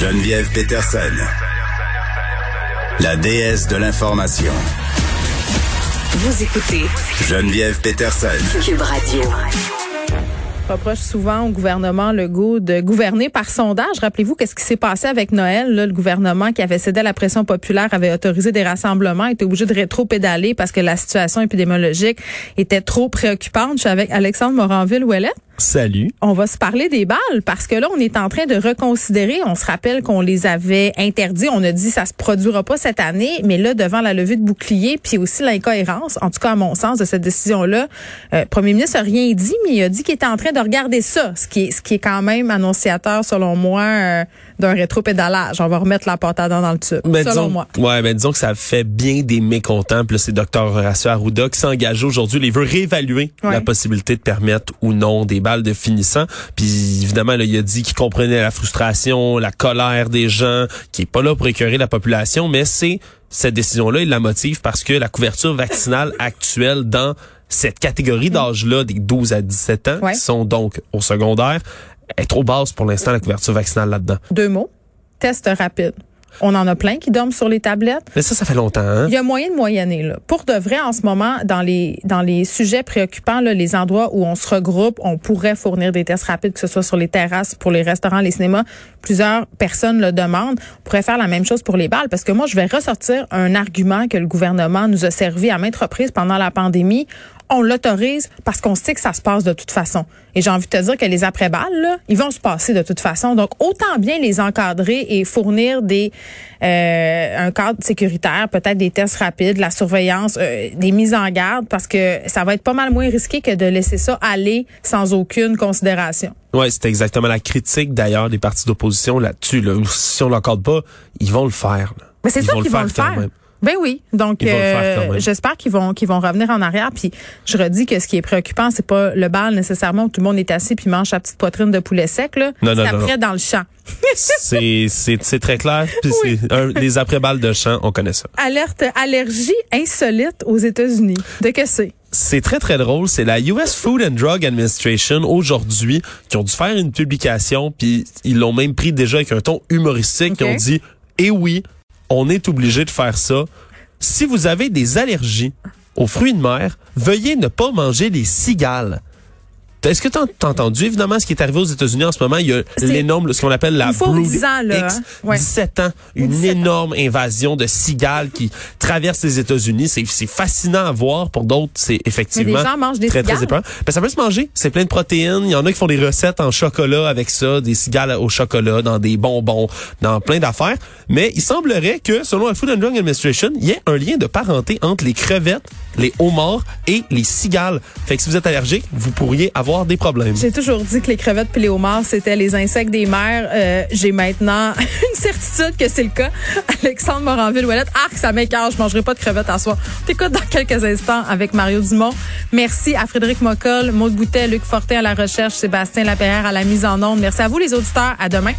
Geneviève Peterson, la déesse de l'information. Vous écoutez Geneviève Peterson. Cube Radio. reproche souvent au gouvernement Legault de gouverner par sondage. Rappelez-vous qu'est-ce qui s'est passé avec Noël. Là, le gouvernement qui avait cédé à la pression populaire avait autorisé des rassemblements, était obligé de rétro-pédaler parce que la situation épidémiologique était trop préoccupante. Je suis avec Alexandre Moranville-Ouellet. Salut. On va se parler des balles parce que là, on est en train de reconsidérer. On se rappelle qu'on les avait interdits. On a dit ça se produira pas cette année, mais là, devant la levée de bouclier, puis aussi l'incohérence, en tout cas à mon sens, de cette décision-là, euh, le premier ministre a rien dit, mais il a dit qu'il était en train de regarder ça, ce qui est, ce qui est quand même annonciateur, selon moi, euh, d'un rétro-pédalage. On va remettre la porte à dents dans le tube, Ben, selon disons, moi. Ouais, ben disons que ça fait bien des mécontents. Puis c'est Dr Horacio Arruda qui s'est engagé aujourd'hui. Il veut réévaluer Ouais. la possibilité de permettre ou non des de finissant. Puis évidemment, là, il a dit qu'il comprenait la frustration, la colère des gens, qui est pas là pour écœurer la population, mais c'est cette décision-là, il la motive parce que la couverture vaccinale actuelle dans cette catégorie d'âge-là, des 12 à 17 ans, Ouais. qui sont donc au secondaire, est trop basse pour l'instant, la couverture vaccinale là-dedans. Deux mots. Test rapide. On en a plein qui dorment sur les tablettes. Mais ça, ça fait longtemps, hein? Il y a moyen de moyenner là. Pour de vrai, en ce moment, dans les dans les sujets préoccupants, là, les endroits où on se regroupe, on pourrait fournir des tests rapides, que ce soit sur les terrasses, pour les restaurants, les cinémas. Plusieurs personnes le demandent. On pourrait faire la même chose pour les balles, parce que moi, je vais ressortir un argument que le gouvernement nous a servi à maintes reprises pendant la pandémie. On l'autorise parce qu'on sait que ça se passe de toute façon. Et j'ai envie de te dire que les après-balles, ils vont se passer de toute façon. Donc, autant bien les encadrer et fournir des euh, un cadre sécuritaire, peut-être des tests rapides, la surveillance, euh, des mises en garde, parce que ça va être pas mal moins risqué que de laisser ça aller sans aucune considération. Ouais, c'était exactement la critique d'ailleurs des partis d'opposition là-dessus. Là. Si on l'accorde pas, ils vont le faire. là. Mais c'est ça qu'ils vont le quand faire. Ben oui, donc euh, j'espère qu'ils vont qu'ils vont revenir en arrière. Puis je redis que ce qui est préoccupant, c'est pas le bal nécessairement où tout le monde est assis puis mange sa petite poitrine de poulet sec là. Non, non, après dans le champ. C'est c'est c'est très clair. Puis Oui. c'est un, les après-balles de champ, on connaît ça. Alerte allergie insolite aux États-Unis. De que c'est? C'est très très drôle. C'est la US Food and Drug Administration aujourd'hui qui ont dû faire une publication. Puis ils l'ont même pris déjà avec un ton humoristique. Ok. Ils ont dit eh oui, on est obligé de faire ça. Si vous avez des allergies aux fruits de mer, veuillez ne pas manger les cigales. Est-ce que tu as entendu évidemment ce qui est arrivé aux États-Unis en ce moment? Il y a l'énorme, ce qu'on appelle la Brood 10 ans, là, X. hein? Ouais. 17 ans. Une 17 ans. énorme invasion de cigales qui traverse les États-Unis. C'est c'est fascinant à voir. Pour d'autres, c'est effectivement gens mangent des très, très cigales? épeurant. Ben, ça peut se manger. C'est plein de protéines. Il y en a qui font des recettes en chocolat avec ça, des cigales au chocolat, dans des bonbons, dans plein d'affaires. Mais il semblerait que, selon la Food and Drug Administration, il y ait un lien de parenté entre les crevettes, les homards et les cigales. Fait que si vous êtes allergique, vous pourriez avoir des problèmes. J'ai toujours dit que les crevettes puis les c'était les insectes des mers. Euh, J'ai maintenant une certitude que c'est le cas. Alexandre Moranville-Ouellette, arc, ça m'écarte, je mangerai pas de crevettes à soir. T'écoutes dans quelques instants avec Mario Dumont. Merci à Frédéric Mocoll, Maud Boutet, Luc Fortin à la recherche, Sébastien Lapierre à la mise en onde. Merci à vous les auditeurs. À demain.